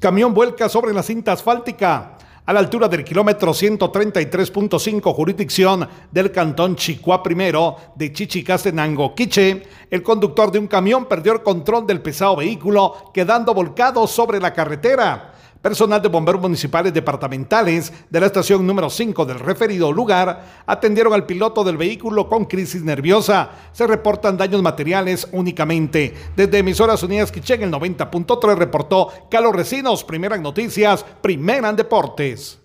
Camión vuelca sobre la cinta asfáltica. A la altura del kilómetro 133.5, jurisdicción del cantón Chicuá I de Chichicastenango, Quiche, el conductor de un camión perdió el control del pesado vehículo, quedando volcado sobre la carretera. Personal de bomberos municipales departamentales de la estación número 5 del referido lugar atendieron al piloto del vehículo con crisis nerviosa. Se reportan daños materiales únicamente. Desde Emisoras Unidas Quichén, el 90.3 reportó Carlos Recinos, primeras noticias, primera en deportes.